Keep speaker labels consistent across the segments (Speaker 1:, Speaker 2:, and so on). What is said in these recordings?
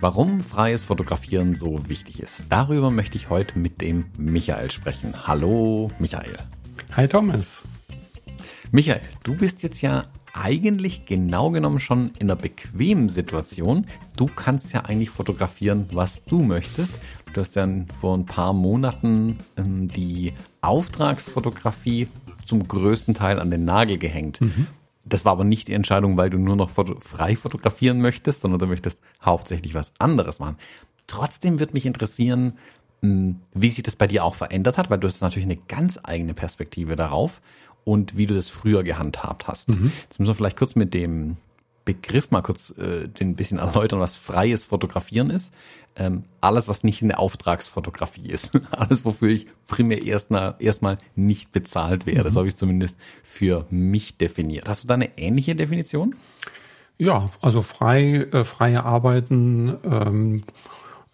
Speaker 1: Warum freies Fotografieren so wichtig ist, darüber möchte ich heute mit dem Michael sprechen. Hallo, Michael.
Speaker 2: Hi, Thomas.
Speaker 1: Michael, du bist jetzt ja eigentlich genau genommen schon in einer bequemen Situation. Du kannst ja eigentlich fotografieren, was du möchtest. Du hast ja vor ein paar Monaten ähm, die Auftragsfotografie zum größten Teil an den Nagel gehängt. Mhm. Das war aber nicht die Entscheidung, weil du nur noch frei fotografieren möchtest, sondern du möchtest hauptsächlich was anderes machen. Trotzdem wird mich interessieren, hm, wie sich das bei dir auch verändert hat, weil du hast natürlich eine ganz eigene Perspektive darauf und wie du das früher gehandhabt hast. Mhm. Jetzt müssen wir vielleicht kurz mit dem Begriff mal kurz äh, den bisschen erläutern, was freies Fotografieren ist. Ähm, alles, was nicht eine Auftragsfotografie ist. alles, wofür ich primär erstmal erstmal nicht bezahlt werde. Mhm. Das habe ich zumindest für mich definiert. Hast du da eine ähnliche Definition?
Speaker 2: Ja, also frei, äh, freie Arbeiten, ähm,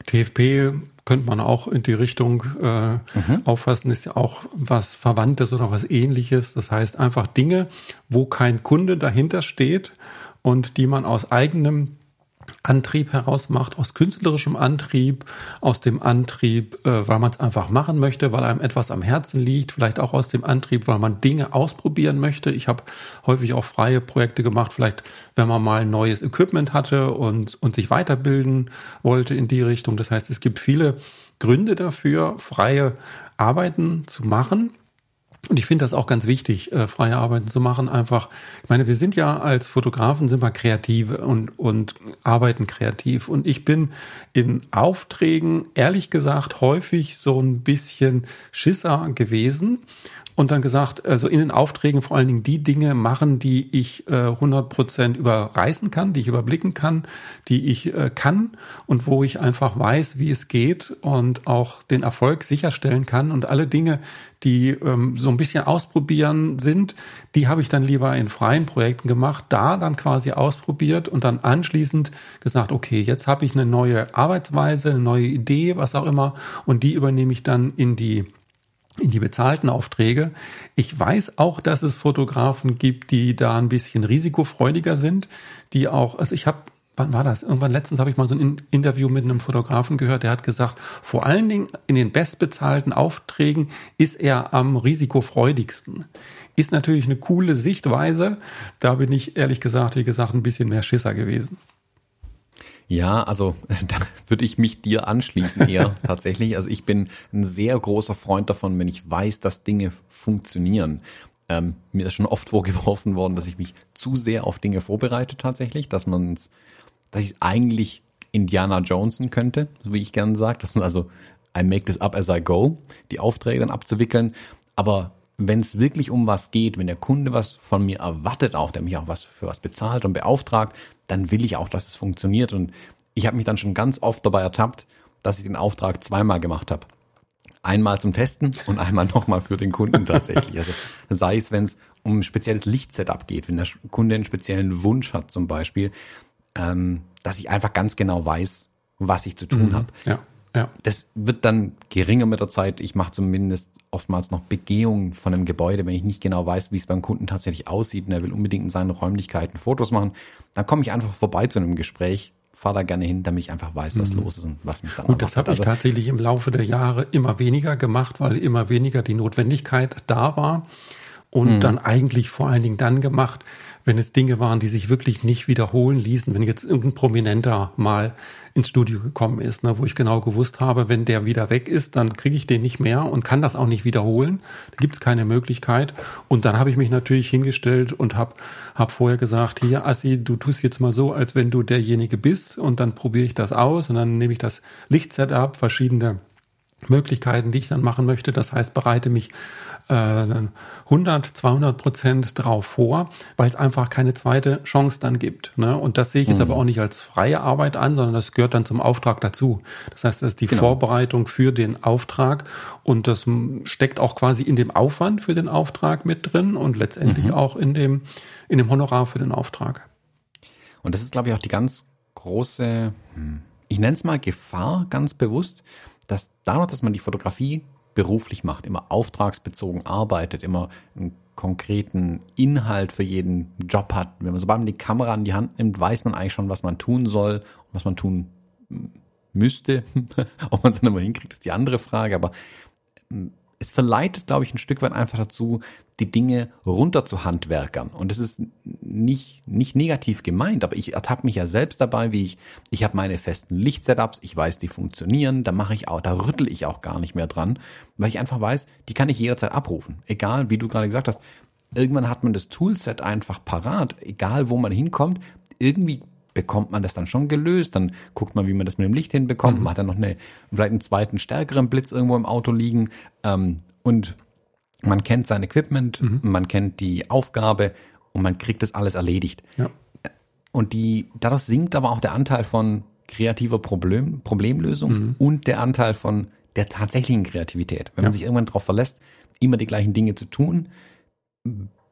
Speaker 2: TFP könnte man auch in die Richtung äh, mhm. auffassen, ist ja auch was Verwandtes oder was ähnliches. Das heißt einfach Dinge, wo kein Kunde dahinter steht und die man aus eigenem Antrieb heraus macht, aus künstlerischem Antrieb, aus dem Antrieb, äh, weil man es einfach machen möchte, weil einem etwas am Herzen liegt, vielleicht auch aus dem Antrieb, weil man Dinge ausprobieren möchte. Ich habe häufig auch freie Projekte gemacht, vielleicht wenn man mal neues Equipment hatte und, und sich weiterbilden wollte in die Richtung. Das heißt, es gibt viele Gründe dafür, freie Arbeiten zu machen. Und ich finde das auch ganz wichtig, äh, freie Arbeiten zu machen. Einfach, ich meine, wir sind ja als Fotografen sind wir kreativ und, und arbeiten kreativ. Und ich bin in Aufträgen, ehrlich gesagt, häufig so ein bisschen Schisser gewesen und dann gesagt, also in den Aufträgen vor allen Dingen die Dinge machen, die ich äh, 100% überreißen kann, die ich überblicken kann, die ich äh, kann und wo ich einfach weiß, wie es geht und auch den Erfolg sicherstellen kann. Und alle Dinge, die ähm, so ein bisschen ausprobieren sind, die habe ich dann lieber in freien Projekten gemacht, da dann quasi ausprobiert und dann anschließend gesagt, okay, jetzt habe ich eine neue Arbeitsweise, eine neue Idee, was auch immer, und die übernehme ich dann in die in die bezahlten Aufträge. Ich weiß auch, dass es Fotografen gibt, die da ein bisschen risikofreudiger sind, die auch, also ich habe wann war das? Irgendwann letztens habe ich mal so ein Interview mit einem Fotografen gehört, der hat gesagt, vor allen Dingen in den bestbezahlten Aufträgen ist er am risikofreudigsten. Ist natürlich eine coole Sichtweise. Da bin ich ehrlich gesagt, wie gesagt, ein bisschen mehr Schisser gewesen.
Speaker 1: Ja, also da würde ich mich dir anschließen eher tatsächlich. Also ich bin ein sehr großer Freund davon, wenn ich weiß, dass Dinge funktionieren. Ähm, mir ist schon oft vorgeworfen worden, dass ich mich zu sehr auf Dinge vorbereite tatsächlich, dass man dass ich eigentlich Indiana Jonesen könnte, so wie ich gerne sage, dass man also I make this up as I go, die Aufträge dann abzuwickeln. Aber wenn es wirklich um was geht, wenn der Kunde was von mir erwartet, auch der mich auch was für was bezahlt und beauftragt, dann will ich auch, dass es funktioniert. Und ich habe mich dann schon ganz oft dabei ertappt, dass ich den Auftrag zweimal gemacht habe. Einmal zum Testen und einmal nochmal für den Kunden tatsächlich. Also sei es, wenn es um ein spezielles Lichtsetup geht, wenn der Kunde einen speziellen Wunsch hat zum Beispiel, ähm, dass ich einfach ganz genau weiß, was ich zu tun mhm, habe.
Speaker 2: Ja. Ja.
Speaker 1: Das wird dann geringer mit der Zeit. Ich mache zumindest oftmals noch Begehungen von einem Gebäude, wenn ich nicht genau weiß, wie es beim Kunden tatsächlich aussieht und er will unbedingt in seinen Räumlichkeiten Fotos machen. Dann komme ich einfach vorbei zu einem Gespräch, fahre da gerne hin, damit ich einfach weiß, was mhm. los ist und was mich dann
Speaker 2: Gut, das habe ich also, tatsächlich im Laufe der Jahre immer weniger gemacht, weil immer weniger die Notwendigkeit da war und mhm. dann eigentlich vor allen Dingen dann gemacht, wenn es Dinge waren, die sich wirklich nicht wiederholen ließen, wenn jetzt irgendein Prominenter mal ins Studio gekommen ist, ne, wo ich genau gewusst habe, wenn der wieder weg ist, dann kriege ich den nicht mehr und kann das auch nicht wiederholen. Da gibt es keine Möglichkeit. Und dann habe ich mich natürlich hingestellt und habe hab vorher gesagt, hier Assi, du tust jetzt mal so, als wenn du derjenige bist und dann probiere ich das aus und dann nehme ich das Lichtsetup, verschiedene Möglichkeiten, die ich dann machen möchte. Das heißt, bereite mich äh, 100, 200 Prozent drauf vor, weil es einfach keine zweite Chance dann gibt. Ne? Und das sehe ich jetzt mhm. aber auch nicht als freie Arbeit an, sondern das gehört dann zum Auftrag dazu. Das heißt, das ist die genau. Vorbereitung für den Auftrag und das steckt auch quasi in dem Aufwand für den Auftrag mit drin und letztendlich mhm. auch in dem, in dem Honorar für den Auftrag.
Speaker 1: Und das ist, glaube ich, auch die ganz große, hm, ich nenne es mal Gefahr ganz bewusst, dass dadurch, dass man die Fotografie beruflich macht, immer auftragsbezogen arbeitet, immer einen konkreten Inhalt für jeden Job hat, wenn man sobald man die Kamera in die Hand nimmt, weiß man eigentlich schon, was man tun soll und was man tun müsste. Ob man es dann immer hinkriegt, ist die andere Frage. Aber hm, es verleitet, glaube ich, ein Stück weit einfach dazu, die Dinge runter zu handwerkern. Und das ist nicht, nicht negativ gemeint, aber ich ertappe mich ja selbst dabei, wie ich, ich habe meine festen Lichtsetups, ich weiß, die funktionieren, da mache ich auch, da rüttel ich auch gar nicht mehr dran, weil ich einfach weiß, die kann ich jederzeit abrufen. Egal, wie du gerade gesagt hast, irgendwann hat man das Toolset einfach parat, egal wo man hinkommt, irgendwie bekommt man das dann schon gelöst, dann guckt man, wie man das mit dem Licht hinbekommt, mhm. man hat dann noch eine, vielleicht einen zweiten stärkeren Blitz irgendwo im Auto liegen ähm, und man kennt sein Equipment, mhm. man kennt die Aufgabe und man kriegt das alles erledigt. Ja. Und die, dadurch sinkt aber auch der Anteil von kreativer Problem, Problemlösung mhm. und der Anteil von der tatsächlichen Kreativität. Wenn ja. man sich irgendwann darauf verlässt, immer die gleichen Dinge zu tun,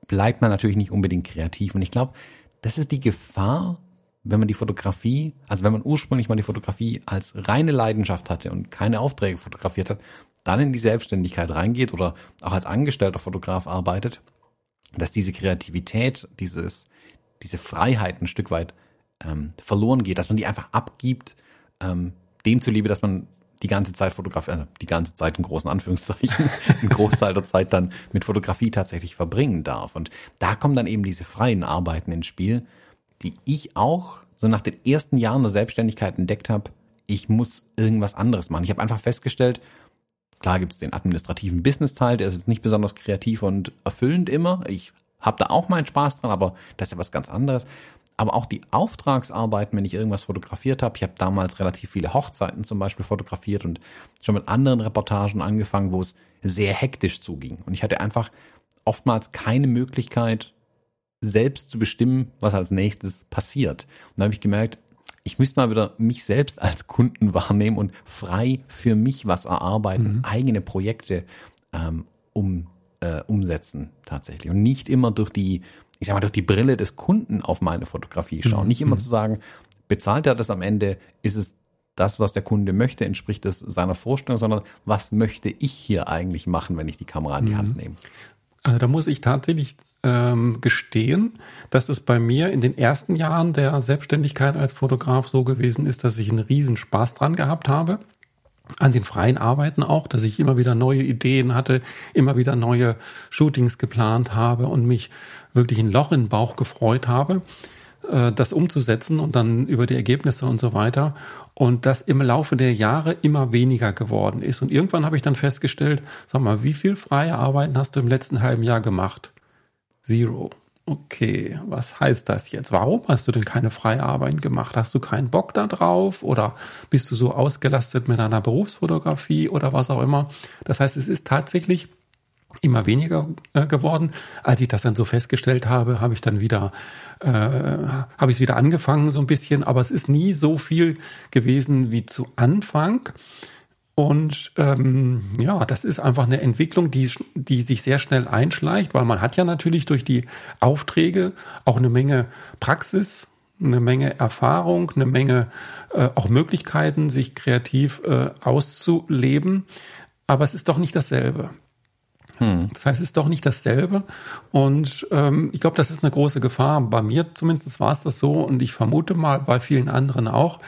Speaker 1: bleibt man natürlich nicht unbedingt kreativ. Und ich glaube, das ist die Gefahr, wenn man die Fotografie, also wenn man ursprünglich mal die Fotografie als reine Leidenschaft hatte und keine Aufträge fotografiert hat, dann in die Selbstständigkeit reingeht oder auch als angestellter Fotograf arbeitet, dass diese Kreativität, dieses, diese Freiheit ein Stück weit ähm, verloren geht, dass man die einfach abgibt, ähm, dem zuliebe, dass man die ganze Zeit fotografiert, also die ganze Zeit in großen Anführungszeichen, einen Großteil der Zeit dann mit Fotografie tatsächlich verbringen darf. Und da kommen dann eben diese freien Arbeiten ins Spiel, die ich auch so nach den ersten Jahren der Selbstständigkeit entdeckt habe, ich muss irgendwas anderes machen. Ich habe einfach festgestellt, Klar gibt es den administrativen Business-Teil, der ist jetzt nicht besonders kreativ und erfüllend immer. Ich habe da auch meinen Spaß dran, aber das ist ja was ganz anderes. Aber auch die Auftragsarbeiten, wenn ich irgendwas fotografiert habe, ich habe damals relativ viele Hochzeiten zum Beispiel fotografiert und schon mit anderen Reportagen angefangen, wo es sehr hektisch zuging. Und ich hatte einfach oftmals keine Möglichkeit, selbst zu bestimmen, was als nächstes passiert. Und da habe ich gemerkt, ich müsste mal wieder mich selbst als Kunden wahrnehmen und frei für mich was erarbeiten, mhm. eigene Projekte ähm, um, äh, umsetzen tatsächlich. Und nicht immer durch die, ich sag mal, durch die Brille des Kunden auf meine Fotografie schauen. Mhm. Nicht immer mhm. zu sagen, bezahlt er das am Ende, ist es das, was der Kunde möchte, entspricht es seiner Vorstellung, sondern was möchte ich hier eigentlich machen, wenn ich die Kamera in die mhm. Hand nehme.
Speaker 2: Also da muss ich tatsächlich ähm, gestehen, dass es bei mir in den ersten Jahren der Selbstständigkeit als Fotograf so gewesen ist, dass ich einen riesen Spaß dran gehabt habe. An den freien Arbeiten auch, dass ich immer wieder neue Ideen hatte, immer wieder neue Shootings geplant habe und mich wirklich ein Loch in den Bauch gefreut habe, äh, das umzusetzen und dann über die Ergebnisse und so weiter. Und das im Laufe der Jahre immer weniger geworden ist. Und irgendwann habe ich dann festgestellt, sag mal, wie viel freie Arbeiten hast du im letzten halben Jahr gemacht? Zero. Okay, was heißt das jetzt? Warum hast du denn keine freie Arbeit gemacht? Hast du keinen Bock da drauf oder bist du so ausgelastet mit einer Berufsfotografie oder was auch immer? Das heißt, es ist tatsächlich immer weniger äh, geworden. Als ich das dann so festgestellt habe, habe ich dann wieder, äh, habe ich es wieder angefangen so ein bisschen, aber es ist nie so viel gewesen wie zu Anfang. Und ähm, ja, das ist einfach eine Entwicklung, die, die sich sehr schnell einschleicht, weil man hat ja natürlich durch die Aufträge auch eine Menge Praxis, eine Menge Erfahrung, eine Menge äh, auch Möglichkeiten, sich kreativ äh, auszuleben. Aber es ist doch nicht dasselbe. Hm. Das heißt, es ist doch nicht dasselbe. Und ähm, ich glaube, das ist eine große Gefahr. Bei mir zumindest war es das so und ich vermute mal bei vielen anderen auch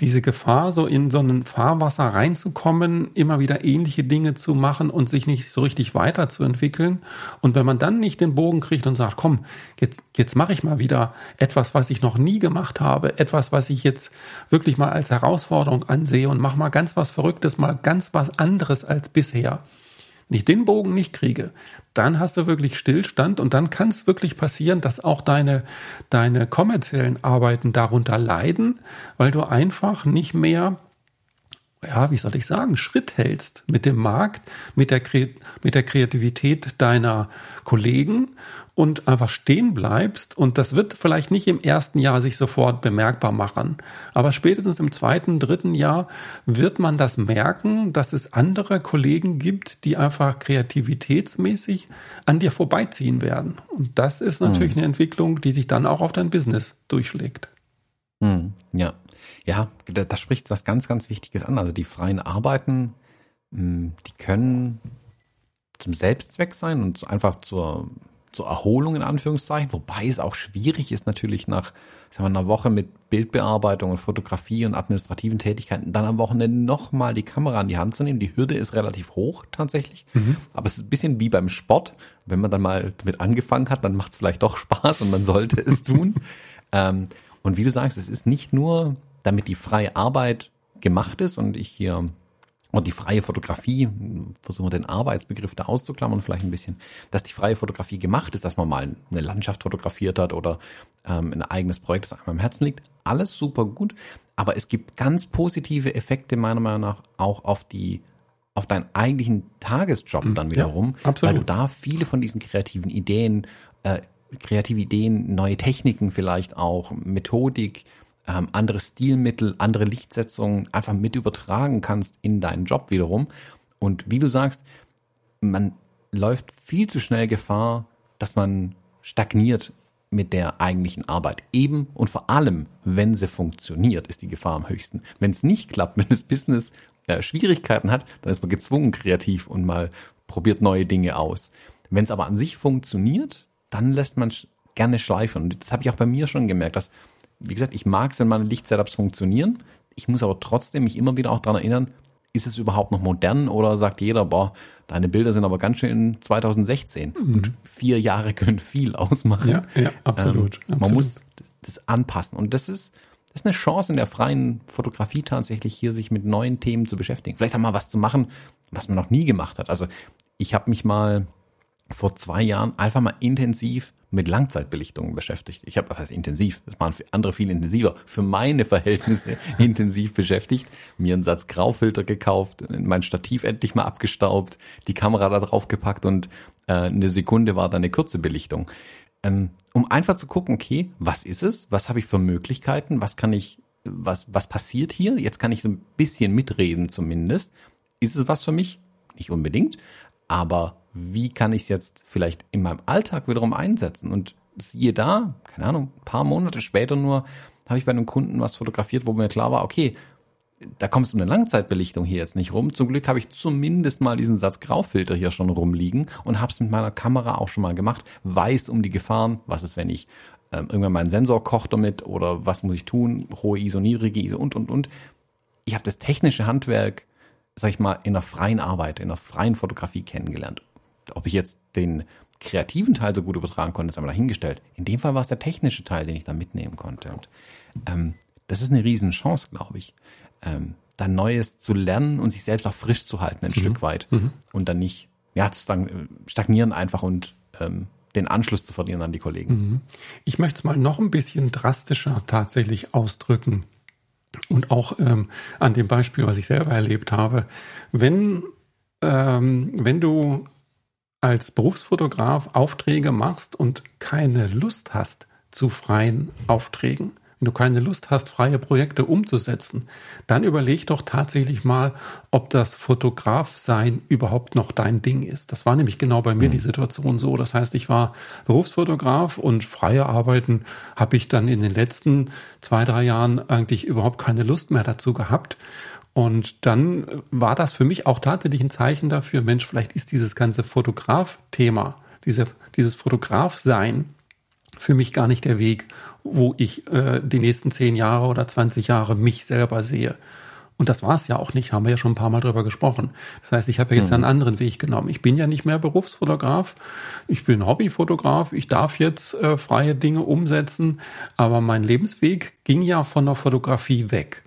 Speaker 2: diese Gefahr, so in so ein Fahrwasser reinzukommen, immer wieder ähnliche Dinge zu machen und sich nicht so richtig weiterzuentwickeln. Und wenn man dann nicht den Bogen kriegt und sagt, komm, jetzt, jetzt mache ich mal wieder etwas, was ich noch nie gemacht habe, etwas, was ich jetzt wirklich mal als Herausforderung ansehe und mach mal ganz was Verrücktes, mal ganz was anderes als bisher wenn ich den Bogen nicht kriege, dann hast du wirklich Stillstand und dann kann es wirklich passieren, dass auch deine, deine kommerziellen Arbeiten darunter leiden, weil du einfach nicht mehr ja, wie soll ich sagen, Schritt hältst mit dem Markt, mit der, mit der Kreativität deiner Kollegen und einfach stehen bleibst. Und das wird vielleicht nicht im ersten Jahr sich sofort bemerkbar machen. Aber spätestens im zweiten, dritten Jahr wird man das merken, dass es andere Kollegen gibt, die einfach kreativitätsmäßig an dir vorbeiziehen werden. Und das ist natürlich mhm. eine Entwicklung, die sich dann auch auf dein Business durchschlägt.
Speaker 1: Mhm. Ja, ja, da, da spricht was ganz, ganz Wichtiges an. Also die freien Arbeiten, hm, die können zum Selbstzweck sein und einfach zur, zur Erholung in Anführungszeichen, wobei es auch schwierig ist natürlich nach sagen wir, einer Woche mit Bildbearbeitung und Fotografie und administrativen Tätigkeiten dann am Wochenende nochmal die Kamera in die Hand zu nehmen. Die Hürde ist relativ hoch tatsächlich, mhm. aber es ist ein bisschen wie beim Sport. Wenn man dann mal damit angefangen hat, dann macht es vielleicht doch Spaß und man sollte es tun. ähm, und wie du sagst, es ist nicht nur, damit die freie Arbeit gemacht ist und ich hier und die freie Fotografie, versuchen wir den Arbeitsbegriff da auszuklammern vielleicht ein bisschen, dass die freie Fotografie gemacht ist, dass man mal eine Landschaft fotografiert hat oder ähm, ein eigenes Projekt, das einem am Herzen liegt. Alles super gut, aber es gibt ganz positive Effekte meiner Meinung nach auch auf die auf deinen eigentlichen Tagesjob dann wiederum, ja, weil du da viele von diesen kreativen Ideen, äh, kreative Ideen, neue Techniken vielleicht auch, Methodik, ähm, andere Stilmittel, andere Lichtsetzungen einfach mit übertragen kannst in deinen Job wiederum. Und wie du sagst, man läuft viel zu schnell Gefahr, dass man stagniert mit der eigentlichen Arbeit. Eben und vor allem, wenn sie funktioniert, ist die Gefahr am höchsten. Wenn es nicht klappt, wenn das Business äh, Schwierigkeiten hat, dann ist man gezwungen kreativ und mal probiert neue Dinge aus. Wenn es aber an sich funktioniert, dann lässt man gerne schleifen. Und das habe ich auch bei mir schon gemerkt, dass wie gesagt, ich mag es, wenn meine Lichtsetups funktionieren. Ich muss aber trotzdem mich immer wieder auch daran erinnern, ist es überhaupt noch modern oder sagt jeder, boah, deine Bilder sind aber ganz schön in 2016 mhm. und vier Jahre können viel ausmachen.
Speaker 2: Ja, ja absolut,
Speaker 1: ähm, Man muss das anpassen und das ist, das ist eine Chance in der freien Fotografie tatsächlich hier sich mit neuen Themen zu beschäftigen. Vielleicht auch mal was zu machen, was man noch nie gemacht hat. Also ich habe mich mal vor zwei Jahren einfach mal intensiv mit Langzeitbelichtungen beschäftigt. Ich habe, das heißt intensiv, das waren für andere viel intensiver, für meine Verhältnisse intensiv beschäftigt, mir einen Satz Graufilter gekauft, mein Stativ endlich mal abgestaubt, die Kamera da drauf gepackt und äh, eine Sekunde war dann eine kurze Belichtung. Ähm, um einfach zu gucken, okay, was ist es? Was habe ich für Möglichkeiten? Was kann ich, was, was passiert hier? Jetzt kann ich so ein bisschen mitreden zumindest. Ist es was für mich? Nicht unbedingt, aber wie kann ich es jetzt vielleicht in meinem Alltag wiederum einsetzen? Und siehe da, keine Ahnung, ein paar Monate später nur, habe ich bei einem Kunden was fotografiert, wo mir klar war, okay, da kommst du um eine Langzeitbelichtung hier jetzt nicht rum. Zum Glück habe ich zumindest mal diesen Satz Graufilter hier schon rumliegen und habe es mit meiner Kamera auch schon mal gemacht, weiß um die Gefahren, was ist, wenn ich ähm, irgendwann meinen Sensor kocht damit oder was muss ich tun, hohe ISO, niedrige ISO und, und, und. Ich habe das technische Handwerk, sag ich mal, in der freien Arbeit, in der freien Fotografie kennengelernt ob ich jetzt den kreativen Teil so gut übertragen konnte, ist aber dahingestellt. In dem Fall war es der technische Teil, den ich da mitnehmen konnte. Und ähm, das ist eine Riesenchance, glaube ich. Ähm, da Neues zu lernen und sich selbst auch frisch zu halten, ein mhm. Stück weit. Mhm. Und dann nicht, ja, zu stagnieren einfach und ähm, den Anschluss zu verlieren an die Kollegen. Mhm.
Speaker 2: Ich möchte es mal noch ein bisschen drastischer tatsächlich ausdrücken. Und auch ähm, an dem Beispiel, was ich selber erlebt habe. Wenn, ähm, wenn du als Berufsfotograf Aufträge machst und keine Lust hast zu freien Aufträgen, wenn du keine Lust hast, freie Projekte umzusetzen, dann überleg doch tatsächlich mal, ob das Fotografsein überhaupt noch dein Ding ist. Das war nämlich genau bei mir mhm. die Situation so. Das heißt, ich war Berufsfotograf und freie Arbeiten habe ich dann in den letzten zwei, drei Jahren eigentlich überhaupt keine Lust mehr dazu gehabt. Und dann war das für mich auch tatsächlich ein Zeichen dafür, Mensch, vielleicht ist dieses ganze Fotograf-Thema, diese, dieses Fotograf-Sein für mich gar nicht der Weg, wo ich äh, die nächsten zehn Jahre oder 20 Jahre mich selber sehe. Und das war es ja auch nicht, haben wir ja schon ein paar Mal drüber gesprochen. Das heißt, ich habe ja jetzt mhm. einen anderen Weg genommen. Ich bin ja nicht mehr Berufsfotograf, ich bin Hobbyfotograf, ich darf jetzt äh, freie Dinge umsetzen, aber mein Lebensweg ging ja von der Fotografie weg.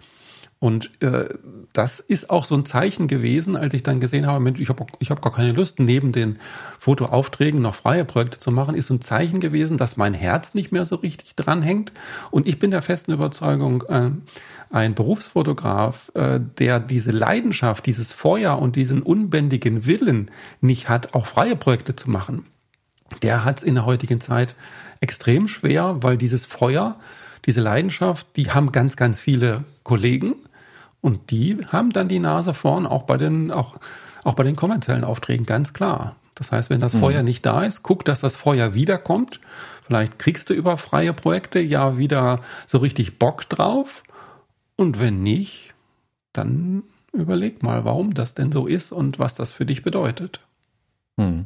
Speaker 2: Und äh, das ist auch so ein Zeichen gewesen, als ich dann gesehen habe, Mensch, ich habe ich hab gar keine Lust, neben den Fotoaufträgen noch freie Projekte zu machen, ist so ein Zeichen gewesen, dass mein Herz nicht mehr so richtig dranhängt. Und ich bin der festen Überzeugung, äh, ein Berufsfotograf, äh, der diese Leidenschaft, dieses Feuer und diesen unbändigen Willen nicht hat, auch freie Projekte zu machen, der hat es in der heutigen Zeit extrem schwer, weil dieses Feuer, diese Leidenschaft, die haben ganz, ganz viele Kollegen und die haben dann die Nase vorn, auch bei den, auch, auch bei den kommerziellen Aufträgen, ganz klar. Das heißt, wenn das mhm. Feuer nicht da ist, guck, dass das Feuer wiederkommt. Vielleicht kriegst du über freie Projekte ja wieder so richtig Bock drauf. Und wenn nicht, dann überleg mal, warum das denn so ist und was das für dich bedeutet.
Speaker 1: Hm.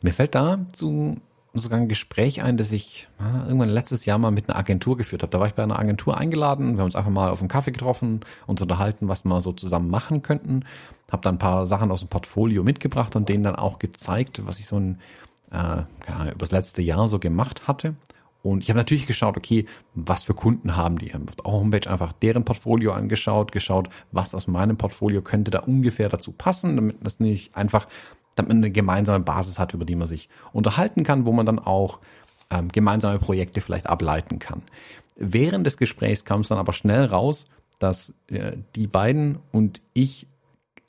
Speaker 1: Mir fällt dazu sogar ein Gespräch ein, das ich ja, irgendwann letztes Jahr mal mit einer Agentur geführt habe. Da war ich bei einer Agentur eingeladen, wir haben uns einfach mal auf einen Kaffee getroffen, uns unterhalten, was wir so zusammen machen könnten. Habe dann ein paar Sachen aus dem Portfolio mitgebracht und denen dann auch gezeigt, was ich so ein, äh, ja, über das letzte Jahr so gemacht hatte. Und ich habe natürlich geschaut, okay, was für Kunden haben die? Auf der Homepage einfach deren Portfolio angeschaut, geschaut, was aus meinem Portfolio könnte da ungefähr dazu passen, damit das nicht einfach damit man eine gemeinsame Basis hat, über die man sich unterhalten kann, wo man dann auch ähm, gemeinsame Projekte vielleicht ableiten kann. Während des Gesprächs kam es dann aber schnell raus, dass äh, die beiden und ich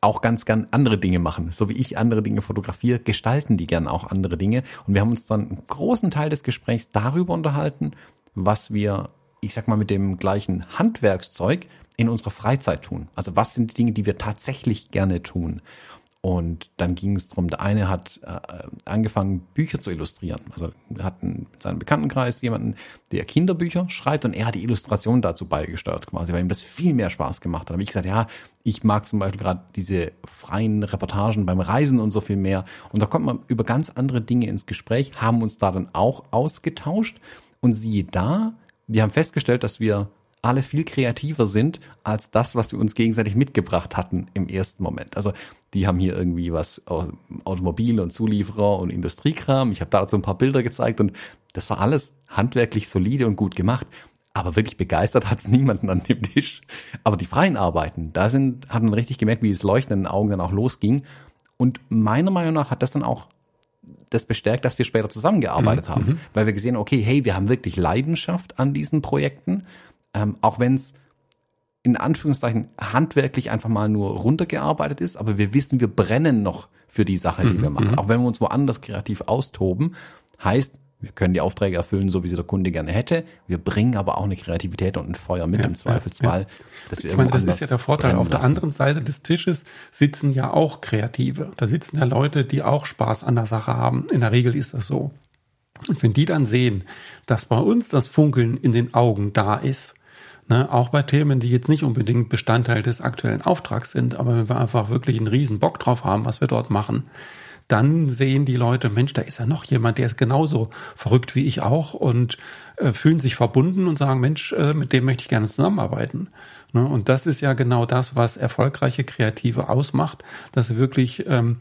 Speaker 1: auch ganz gern andere Dinge machen. So wie ich andere Dinge fotografiere, gestalten die gern auch andere Dinge. Und wir haben uns dann einen großen Teil des Gesprächs darüber unterhalten, was wir, ich sag mal, mit dem gleichen Handwerkszeug in unserer Freizeit tun. Also was sind die Dinge, die wir tatsächlich gerne tun? Und dann ging es darum, der eine hat äh, angefangen, Bücher zu illustrieren. Also hat mit seinem Bekanntenkreis jemanden, der Kinderbücher schreibt und er hat die Illustration dazu beigesteuert quasi, weil ihm das viel mehr Spaß gemacht hat. Da habe ich gesagt, ja, ich mag zum Beispiel gerade diese freien Reportagen beim Reisen und so viel mehr. Und da kommt man über ganz andere Dinge ins Gespräch, haben uns da dann auch ausgetauscht. Und siehe da, wir haben festgestellt, dass wir alle viel kreativer sind als das, was wir uns gegenseitig mitgebracht hatten im ersten Moment. Also die haben hier irgendwie was Automobil und Zulieferer und Industriekram. Ich habe dazu ein paar Bilder gezeigt und das war alles handwerklich solide und gut gemacht. Aber wirklich begeistert hat es niemanden an dem Tisch. Aber die freien Arbeiten, da sind, hat man richtig gemerkt, wie es Leuchten in den Augen dann auch losging. Und meiner Meinung nach hat das dann auch das bestärkt, dass wir später zusammengearbeitet mhm. haben. Mhm. Weil wir gesehen haben, okay, hey, wir haben wirklich Leidenschaft an diesen Projekten ähm, auch wenn es in Anführungszeichen handwerklich einfach mal nur runtergearbeitet ist, aber wir wissen, wir brennen noch für die Sache, die mhm, wir machen. Mhm. Auch wenn wir uns woanders kreativ austoben, heißt, wir können die Aufträge erfüllen, so wie sie der Kunde gerne hätte. Wir bringen aber auch eine Kreativität und ein Feuer mit ja, im Zweifelsfall. Ja,
Speaker 2: ja. ich meine, das ist ja der Vorteil. Auf der anderen Seite des Tisches sitzen ja auch Kreative. Da sitzen ja Leute, die auch Spaß an der Sache haben. In der Regel ist das so. Und wenn die dann sehen, dass bei uns das Funkeln in den Augen da ist, Ne, auch bei Themen, die jetzt nicht unbedingt Bestandteil des aktuellen Auftrags sind, aber wenn wir einfach wirklich einen riesen Bock drauf haben, was wir dort machen, dann sehen die Leute, Mensch, da ist ja noch jemand, der ist genauso verrückt wie ich auch und äh, fühlen sich verbunden und sagen, Mensch, äh, mit dem möchte ich gerne zusammenarbeiten. Ne? Und das ist ja genau das, was erfolgreiche Kreative ausmacht, dass sie wirklich ähm,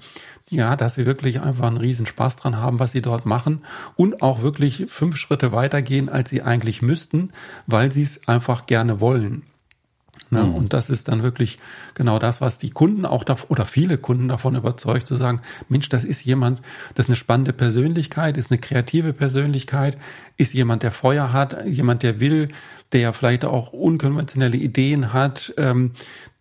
Speaker 2: ja, dass sie wirklich einfach einen riesen Spaß dran haben, was sie dort machen und auch wirklich fünf Schritte weitergehen, als sie eigentlich müssten, weil sie es einfach gerne wollen. Ne? Mhm. Und das ist dann wirklich genau das, was die Kunden auch da, oder viele Kunden davon überzeugt, zu sagen, Mensch, das ist jemand, das ist eine spannende Persönlichkeit, ist eine kreative Persönlichkeit, ist jemand, der Feuer hat, jemand, der will, der vielleicht auch unkonventionelle Ideen hat, ähm,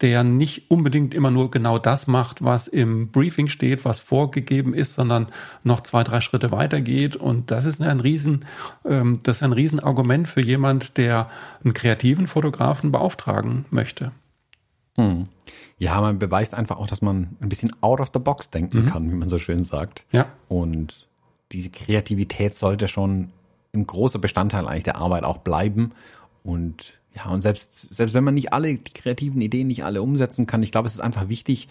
Speaker 2: der nicht unbedingt immer nur genau das macht, was im Briefing steht, was vorgegeben ist, sondern noch zwei, drei Schritte weitergeht. Und das ist ein Riesen, ähm, das ist ein Riesenargument für jemand, der einen kreativen Fotografen beauftragen möchte.
Speaker 1: Hm. Ja, man beweist einfach auch, dass man ein bisschen out of the box denken mhm. kann, wie man so schön sagt.
Speaker 2: Ja.
Speaker 1: Und diese Kreativität sollte schon ein großer Bestandteil eigentlich der Arbeit auch bleiben. Und ja, und selbst, selbst wenn man nicht alle die kreativen Ideen nicht alle umsetzen kann, ich glaube, es ist einfach wichtig,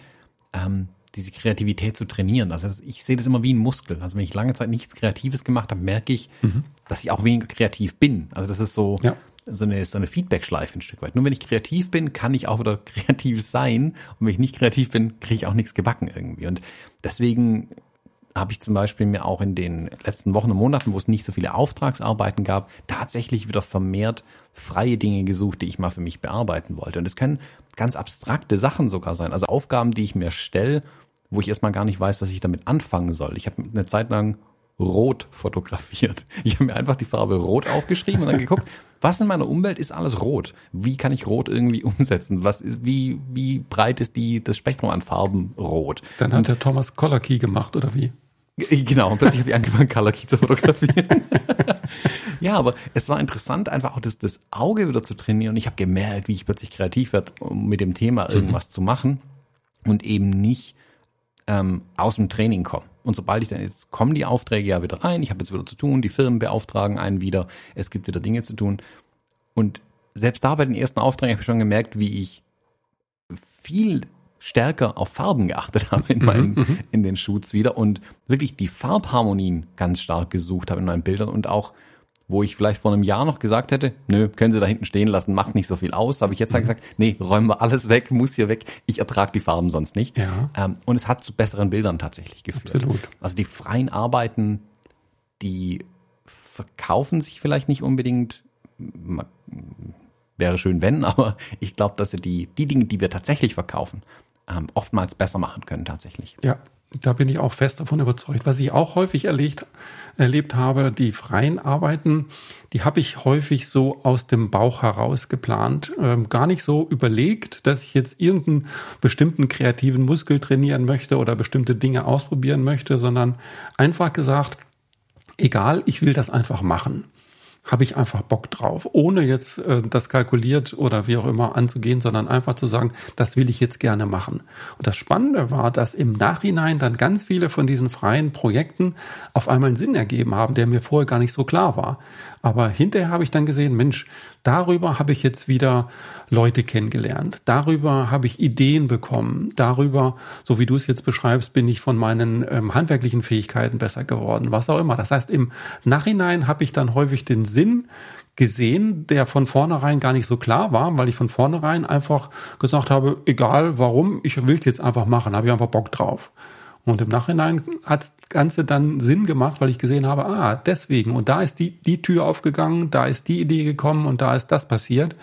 Speaker 1: ähm, diese Kreativität zu trainieren. Also ich sehe das immer wie ein Muskel. Also wenn ich lange Zeit nichts Kreatives gemacht habe, merke ich, mhm. dass ich auch weniger kreativ bin. Also das ist so, ja. So eine, so eine Feedback-Schleife ein Stück weit. Nur wenn ich kreativ bin, kann ich auch wieder kreativ sein. Und wenn ich nicht kreativ bin, kriege ich auch nichts gebacken irgendwie. Und deswegen habe ich zum Beispiel mir auch in den letzten Wochen und Monaten, wo es nicht so viele Auftragsarbeiten gab, tatsächlich wieder vermehrt freie Dinge gesucht, die ich mal für mich bearbeiten wollte. Und es können ganz abstrakte Sachen sogar sein. Also Aufgaben, die ich mir stelle, wo ich erstmal gar nicht weiß, was ich damit anfangen soll. Ich habe eine Zeit lang rot fotografiert. Ich habe mir einfach die Farbe rot aufgeschrieben und dann geguckt, was in meiner Umwelt ist alles rot? Wie kann ich rot irgendwie umsetzen? Was ist, wie, wie breit ist die, das Spektrum an Farben rot?
Speaker 2: Dann hat und, der Thomas Color Key gemacht, oder wie?
Speaker 1: Genau, und plötzlich habe ich angefangen, Color Key zu fotografieren. ja, aber es war interessant, einfach auch das, das Auge wieder zu trainieren. Und ich habe gemerkt, wie ich plötzlich kreativ werde, um mit dem Thema irgendwas mhm. zu machen und eben nicht ähm, aus dem Training komme. Und sobald ich dann jetzt kommen die Aufträge ja wieder rein, ich habe jetzt wieder zu tun, die Firmen beauftragen einen wieder, es gibt wieder Dinge zu tun. Und selbst da bei den ersten Aufträgen habe ich schon gemerkt, wie ich viel stärker auf Farben geachtet habe in meinen, in den Shoots wieder und wirklich die Farbharmonien ganz stark gesucht habe in meinen Bildern und auch wo ich vielleicht vor einem Jahr noch gesagt hätte, nö, können Sie da hinten stehen lassen, macht nicht so viel aus, habe ich jetzt mhm. gesagt, nee, räumen wir alles weg, muss hier weg, ich ertrage die Farben sonst nicht.
Speaker 2: Ja.
Speaker 1: Ähm, und es hat zu besseren Bildern tatsächlich geführt.
Speaker 2: Absolut.
Speaker 1: Also die freien Arbeiten, die verkaufen sich vielleicht nicht unbedingt, wäre schön wenn, aber ich glaube, dass sie die, die Dinge, die wir tatsächlich verkaufen, ähm, oftmals besser machen können tatsächlich.
Speaker 2: Ja, da bin ich auch fest davon überzeugt. Was ich auch häufig erlebt, erlebt habe, die freien Arbeiten, die habe ich häufig so aus dem Bauch heraus geplant. Ähm, gar nicht so überlegt, dass ich jetzt irgendeinen bestimmten kreativen Muskel trainieren möchte oder bestimmte Dinge ausprobieren möchte, sondern einfach gesagt, egal, ich will das einfach machen habe ich einfach Bock drauf, ohne jetzt äh, das kalkuliert oder wie auch immer anzugehen, sondern einfach zu sagen, das will ich jetzt gerne machen. Und das Spannende war, dass im Nachhinein dann ganz viele von diesen freien Projekten auf einmal einen Sinn ergeben haben, der mir vorher gar nicht so klar war. Aber hinterher habe ich dann gesehen, Mensch, darüber habe ich jetzt wieder Leute kennengelernt. Darüber habe ich Ideen bekommen. Darüber, so wie du es jetzt beschreibst, bin ich von meinen ähm, handwerklichen Fähigkeiten besser geworden. Was auch immer. Das heißt, im Nachhinein habe ich dann häufig den Sinn gesehen, der von vornherein gar nicht so klar war, weil ich von vornherein einfach gesagt habe, egal warum, ich will es jetzt einfach machen, habe ich einfach Bock drauf. Und im Nachhinein hat das Ganze dann Sinn gemacht, weil ich gesehen habe, ah, deswegen. Und da ist die, die Tür aufgegangen, da ist die Idee gekommen und da ist das passiert.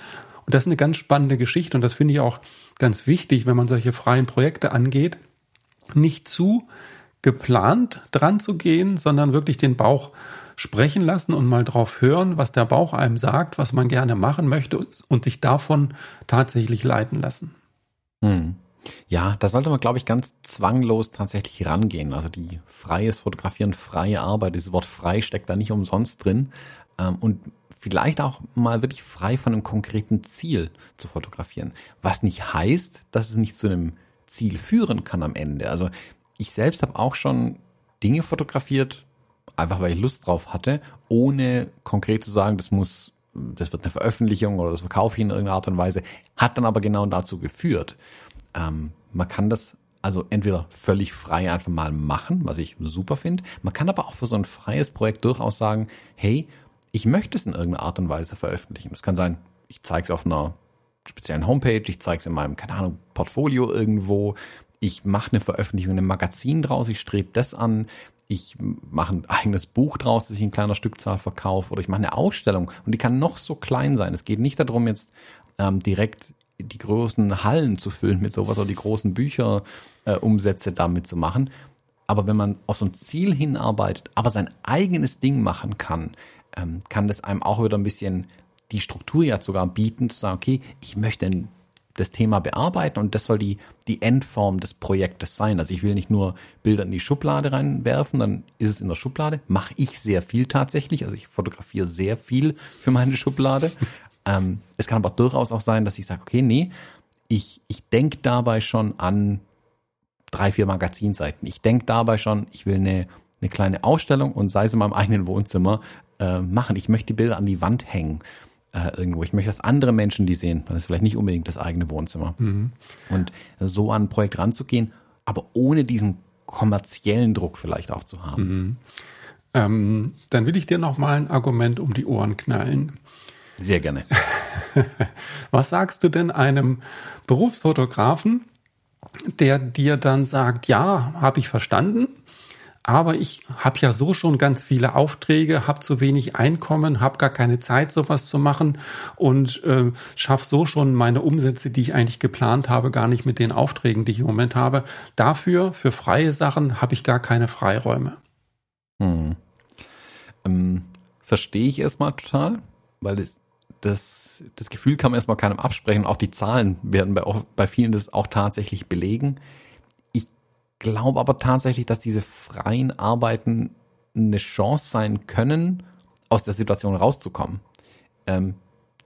Speaker 2: Und das ist eine ganz spannende Geschichte und das finde ich auch ganz wichtig, wenn man solche freien Projekte angeht, nicht zu geplant dran zu gehen, sondern wirklich den Bauch sprechen lassen und mal drauf hören, was der Bauch einem sagt, was man gerne machen möchte und sich davon tatsächlich leiten lassen.
Speaker 1: Hm. Ja, da sollte man, glaube ich, ganz zwanglos tatsächlich rangehen. Also die freies Fotografieren, freie Arbeit, dieses Wort frei steckt da nicht umsonst drin. Ähm, und vielleicht auch mal wirklich frei von einem konkreten Ziel zu fotografieren. Was nicht heißt, dass es nicht zu einem Ziel führen kann am Ende. Also ich selbst habe auch schon Dinge fotografiert, einfach weil ich Lust drauf hatte, ohne konkret zu sagen, das muss, das wird eine Veröffentlichung oder das verkaufe ich in irgendeiner Art und Weise, hat dann aber genau dazu geführt. Ähm, man kann das also entweder völlig frei einfach mal machen, was ich super finde. Man kann aber auch für so ein freies Projekt durchaus sagen, hey, ich möchte es in irgendeiner Art und Weise veröffentlichen. Das kann sein, ich zeige es auf einer speziellen Homepage, ich zeige es in meinem, keine Ahnung, Portfolio irgendwo, ich mache eine Veröffentlichung in einem Magazin draus, ich strebe das an, ich mache ein eigenes Buch draus, das ich in kleiner Stückzahl verkaufe, oder ich mache eine Ausstellung und die kann noch so klein sein. Es geht nicht darum, jetzt ähm, direkt die großen Hallen zu füllen mit sowas oder die großen Bücherumsätze äh, damit zu machen. Aber wenn man auf so ein Ziel hinarbeitet, aber sein eigenes Ding machen kann, ähm, kann das einem auch wieder ein bisschen die Struktur ja sogar bieten, zu sagen, okay, ich möchte das Thema bearbeiten und das soll die, die Endform des Projektes sein. Also ich will nicht nur Bilder in die Schublade reinwerfen, dann ist es in der Schublade. Mache ich sehr viel tatsächlich. Also ich fotografiere sehr viel für meine Schublade. Ähm, es kann aber durchaus auch sein, dass ich sage, okay, nee, ich, ich denke dabei schon an drei, vier Magazinseiten. Ich denke dabei schon, ich will eine, eine kleine Ausstellung und sei es in meinem eigenen Wohnzimmer äh, machen. Ich möchte die Bilder an die Wand hängen äh, irgendwo. Ich möchte, dass andere Menschen die sehen. Dann ist vielleicht nicht unbedingt das eigene Wohnzimmer. Mhm. Und so an ein Projekt ranzugehen, aber ohne diesen kommerziellen Druck vielleicht auch zu haben.
Speaker 2: Mhm. Ähm, dann will ich dir noch mal ein Argument um die Ohren knallen.
Speaker 1: Sehr gerne.
Speaker 2: Was sagst du denn einem Berufsfotografen, der dir dann sagt, ja, habe ich verstanden, aber ich habe ja so schon ganz viele Aufträge, habe zu wenig Einkommen, habe gar keine Zeit, sowas zu machen und äh, schaffe so schon meine Umsätze, die ich eigentlich geplant habe, gar nicht mit den Aufträgen, die ich im Moment habe. Dafür, für freie Sachen, habe ich gar keine Freiräume.
Speaker 1: Hm. Ähm, Verstehe ich erstmal total, weil es das, das Gefühl kann man erstmal keinem absprechen. Auch die Zahlen werden bei, bei vielen das auch tatsächlich belegen. Glaube aber tatsächlich, dass diese freien Arbeiten eine Chance sein können, aus der Situation rauszukommen. Ähm,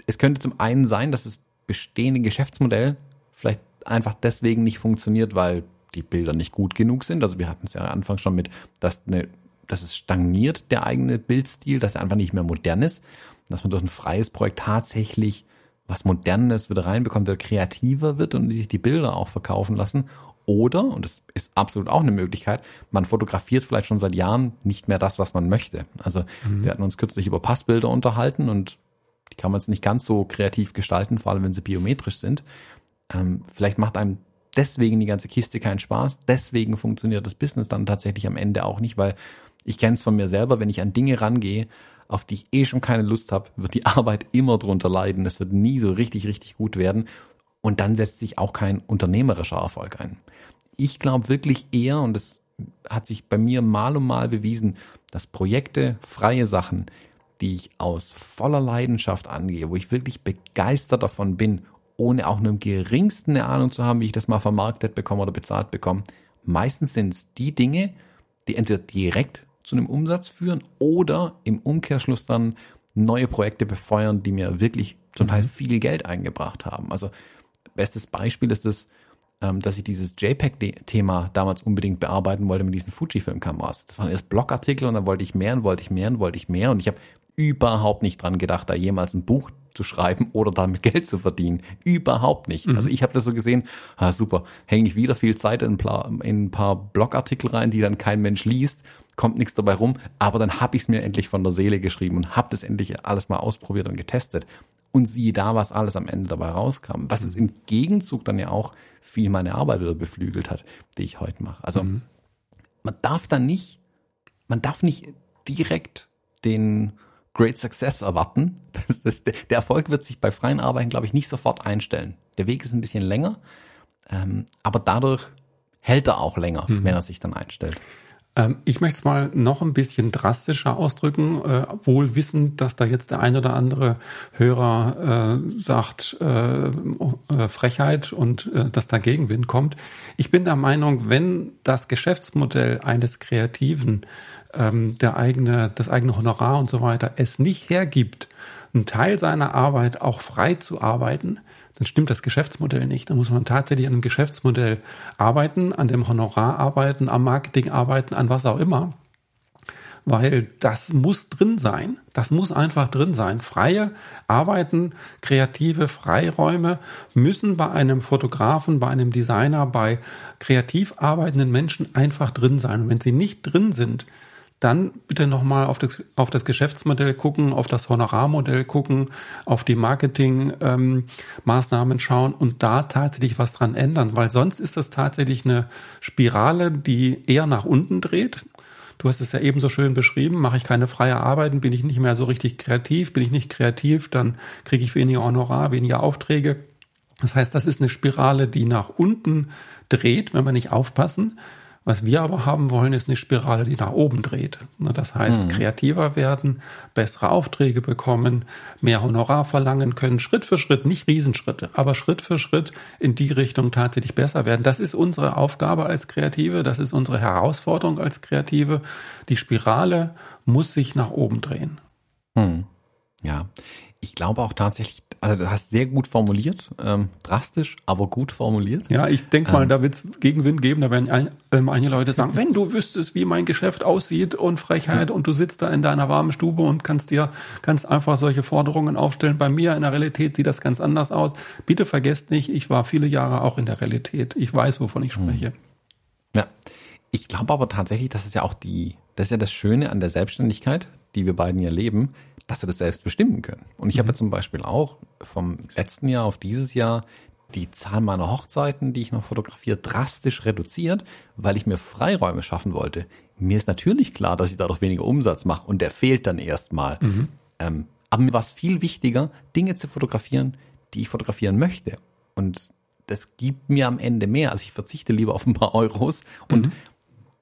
Speaker 1: es könnte zum einen sein, dass das bestehende Geschäftsmodell vielleicht einfach deswegen nicht funktioniert, weil die Bilder nicht gut genug sind. Also wir hatten es ja anfangs schon mit, dass, eine, dass es stagniert, der eigene Bildstil, dass er einfach nicht mehr modern ist dass man durch ein freies Projekt tatsächlich was Modernes wieder reinbekommt, wieder kreativer wird und sich die Bilder auch verkaufen lassen. Oder, und das ist absolut auch eine Möglichkeit, man fotografiert vielleicht schon seit Jahren nicht mehr das, was man möchte. Also mhm. wir hatten uns kürzlich über Passbilder unterhalten und die kann man jetzt nicht ganz so kreativ gestalten, vor allem wenn sie biometrisch sind. Ähm, vielleicht macht einem deswegen die ganze Kiste keinen Spaß, deswegen funktioniert das Business dann tatsächlich am Ende auch nicht, weil ich kenne es von mir selber, wenn ich an Dinge rangehe, auf die ich eh schon keine Lust habe, wird die Arbeit immer drunter leiden. Es wird nie so richtig, richtig gut werden. Und dann setzt sich auch kein unternehmerischer Erfolg ein. Ich glaube wirklich eher, und das hat sich bei mir mal um mal bewiesen, dass Projekte, freie Sachen, die ich aus voller Leidenschaft angehe, wo ich wirklich begeistert davon bin, ohne auch nur im geringsten eine Ahnung zu haben, wie ich das mal vermarktet bekomme oder bezahlt bekomme, meistens sind es die Dinge, die entweder direkt zu einem Umsatz führen oder im Umkehrschluss dann neue Projekte befeuern, die mir wirklich zum Teil mhm. viel Geld eingebracht haben. Also bestes Beispiel ist das, ähm, dass ich dieses JPEG-Thema damals unbedingt bearbeiten wollte mit diesen Fujifilm-Kameras. Das waren erst Blogartikel und dann wollte ich mehr und wollte ich mehr und wollte ich mehr und ich habe überhaupt nicht dran gedacht, da jemals ein Buch zu schreiben oder damit Geld zu verdienen. Überhaupt nicht. Mhm. Also ich habe das so gesehen, ah, super, hänge ich wieder viel Zeit in ein, paar, in ein paar Blogartikel rein, die dann kein Mensch liest kommt nichts dabei rum, aber dann habe ich es mir endlich von der Seele geschrieben und habe das endlich alles mal ausprobiert und getestet. Und siehe da, was alles am Ende dabei rauskam. Was es im Gegenzug dann ja auch viel meine Arbeit wieder beflügelt hat, die ich heute mache. Also mhm. man darf da nicht, man darf nicht direkt den Great Success erwarten. Das, das, der Erfolg wird sich bei freien Arbeiten, glaube ich, nicht sofort einstellen. Der Weg ist ein bisschen länger, ähm, aber dadurch hält er auch länger, mhm. wenn er sich dann einstellt.
Speaker 2: Ähm, ich möchte es mal noch ein bisschen drastischer ausdrücken, äh, wohl wissend, dass da jetzt der ein oder andere Hörer äh, sagt äh, äh, Frechheit und äh, dass da Gegenwind kommt. Ich bin der Meinung, wenn das Geschäftsmodell eines Kreativen, ähm, der eigene, das eigene Honorar und so weiter es nicht hergibt, einen Teil seiner Arbeit auch frei zu arbeiten, dann stimmt das Geschäftsmodell nicht. Dann muss man tatsächlich an einem Geschäftsmodell arbeiten, an dem Honorar arbeiten, am Marketing arbeiten, an was auch immer. Weil das muss drin sein. Das muss einfach drin sein. Freie Arbeiten, kreative Freiräume müssen bei einem Fotografen, bei einem Designer, bei kreativ arbeitenden Menschen einfach drin sein. Und wenn sie nicht drin sind, dann bitte nochmal auf das, auf das Geschäftsmodell gucken, auf das Honorarmodell gucken, auf die Marketingmaßnahmen ähm, schauen und da tatsächlich was dran ändern, weil sonst ist das tatsächlich eine Spirale, die eher nach unten dreht. Du hast es ja eben so schön beschrieben, mache ich keine freie Arbeiten, bin ich nicht mehr so richtig kreativ, bin ich nicht kreativ, dann kriege ich weniger Honorar, weniger Aufträge. Das heißt, das ist eine Spirale, die nach unten dreht, wenn wir nicht aufpassen. Was wir aber haben wollen, ist eine Spirale, die nach oben dreht. Das heißt, mhm. kreativer werden, bessere Aufträge bekommen, mehr Honorar verlangen können, Schritt für Schritt, nicht Riesenschritte, aber Schritt für Schritt in die Richtung tatsächlich besser werden. Das ist unsere Aufgabe als Kreative, das ist unsere Herausforderung als Kreative. Die Spirale muss sich nach oben drehen.
Speaker 1: Mhm. Ja, ich glaube auch tatsächlich, also du hast sehr gut formuliert, ähm, drastisch, aber gut formuliert.
Speaker 2: Ja, ich denke mal, ähm, da wird es Gegenwind geben, da werden ein, ähm, einige Leute sagen, wenn du wüsstest, wie mein Geschäft aussieht und Frechheit und du sitzt da in deiner warmen Stube und kannst dir ganz einfach solche Forderungen aufstellen. Bei mir in der Realität sieht das ganz anders aus. Bitte vergesst nicht, ich war viele Jahre auch in der Realität. Ich weiß, wovon ich spreche.
Speaker 1: Ja, ich glaube aber tatsächlich, das ist ja auch die, das ist ja das Schöne an der Selbstständigkeit, die wir beiden ja leben dass sie das selbst bestimmen können. Und ich mhm. habe ja zum Beispiel auch vom letzten Jahr auf dieses Jahr die Zahl meiner Hochzeiten, die ich noch fotografiere, drastisch reduziert, weil ich mir Freiräume schaffen wollte. Mir ist natürlich klar, dass ich dadurch weniger Umsatz mache und der fehlt dann erstmal. Mhm. Ähm, aber mir war es viel wichtiger, Dinge zu fotografieren, die ich fotografieren möchte. Und das gibt mir am Ende mehr. Also ich verzichte lieber auf ein paar Euros und mhm.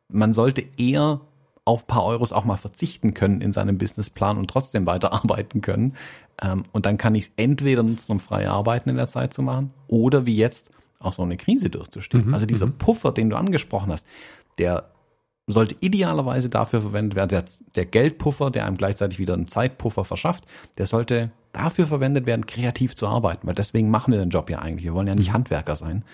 Speaker 1: man sollte eher auf paar Euros auch mal verzichten können in seinem Businessplan und trotzdem weiterarbeiten können. Ähm, und dann kann ich es entweder nutzen, um freie Arbeiten in der Zeit zu machen oder wie jetzt auch so eine Krise durchzustehen. Mhm, also dieser mhm. Puffer, den du angesprochen hast, der sollte idealerweise dafür verwendet werden, der, der Geldpuffer, der einem gleichzeitig wieder einen Zeitpuffer verschafft, der sollte dafür verwendet werden, kreativ zu arbeiten, weil deswegen machen wir den Job ja eigentlich. Wir wollen ja nicht mhm. Handwerker sein.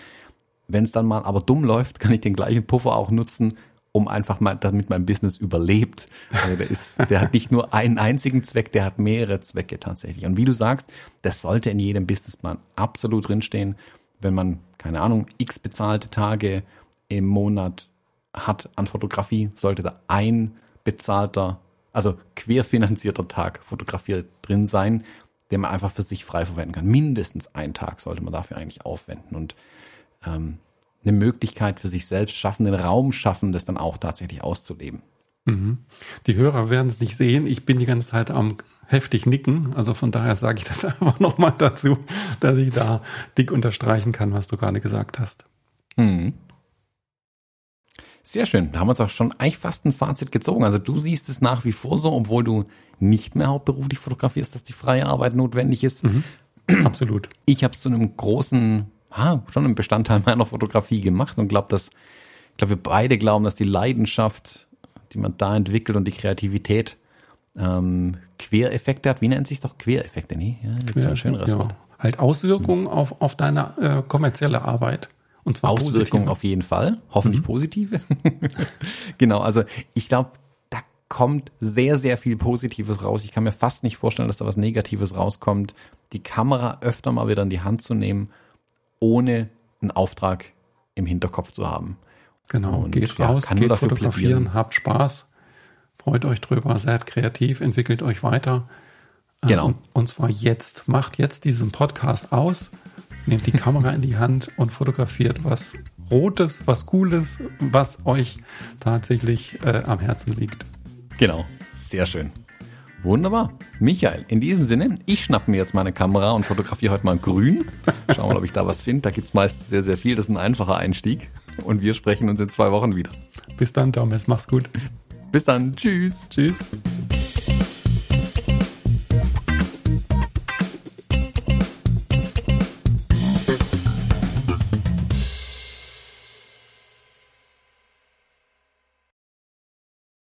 Speaker 1: Wenn es dann mal aber dumm läuft, kann ich den gleichen Puffer auch nutzen, um einfach mal, damit mein Business überlebt. Also der ist, der hat nicht nur einen einzigen Zweck, der hat mehrere Zwecke tatsächlich. Und wie du sagst, das sollte in jedem Businessplan absolut drinstehen, wenn man, keine Ahnung, x bezahlte Tage im Monat hat an Fotografie, sollte da ein bezahlter, also querfinanzierter Tag fotografiert drin sein, den man einfach für sich frei verwenden kann. Mindestens einen Tag sollte man dafür eigentlich aufwenden und ähm, eine Möglichkeit für sich selbst schaffen, den Raum schaffen, das dann auch tatsächlich auszuleben.
Speaker 2: Mhm. Die Hörer werden es nicht sehen. Ich bin die ganze Zeit am heftig nicken. Also von daher sage ich das einfach nochmal dazu, dass ich da dick unterstreichen kann, was du gerade gesagt hast. Mhm.
Speaker 1: Sehr schön. Da haben wir uns auch schon eigentlich fast ein Fazit gezogen. Also du siehst es nach wie vor so, obwohl du nicht mehr hauptberuflich fotografierst, dass die freie Arbeit notwendig ist. Mhm.
Speaker 2: Absolut.
Speaker 1: Ich habe es zu einem großen, ah, schon einen Bestandteil meiner Fotografie gemacht und glaube, dass, ich glaube, wir beide glauben, dass die Leidenschaft, die man da entwickelt und die Kreativität ähm, Quereffekte hat. Wie nennt sich doch Quereffekte? Nee, ja,
Speaker 2: Quer, ein schöneres ja. Wort. Halt Auswirkungen mhm. auf, auf deine äh, kommerzielle Arbeit.
Speaker 1: Und zwar Auswirkungen positive. auf jeden Fall, hoffentlich mhm. positive. genau, also ich glaube, da kommt sehr, sehr viel Positives raus. Ich kann mir fast nicht vorstellen, dass da was Negatives rauskommt. Die Kamera öfter mal wieder in die Hand zu nehmen, ohne einen Auftrag im Hinterkopf zu haben.
Speaker 2: Genau, und geht raus, ja, geht fotografieren, plädieren. habt Spaß, freut euch drüber, seid kreativ, entwickelt euch weiter.
Speaker 1: Genau.
Speaker 2: Und, und zwar jetzt. Macht jetzt diesen Podcast aus nehmt die Kamera in die Hand und fotografiert was Rotes, was Cooles, was euch tatsächlich äh, am Herzen liegt.
Speaker 1: Genau, sehr schön. Wunderbar. Michael, in diesem Sinne, ich schnapp mir jetzt meine Kamera und fotografiere heute mal grün. Schauen wir mal, ob ich da was finde. Da gibt es meist sehr, sehr viel. Das ist ein einfacher Einstieg. Und wir sprechen uns in zwei Wochen wieder.
Speaker 2: Bis dann, Thomas. Mach's gut.
Speaker 1: Bis dann. Tschüss.
Speaker 2: Tschüss.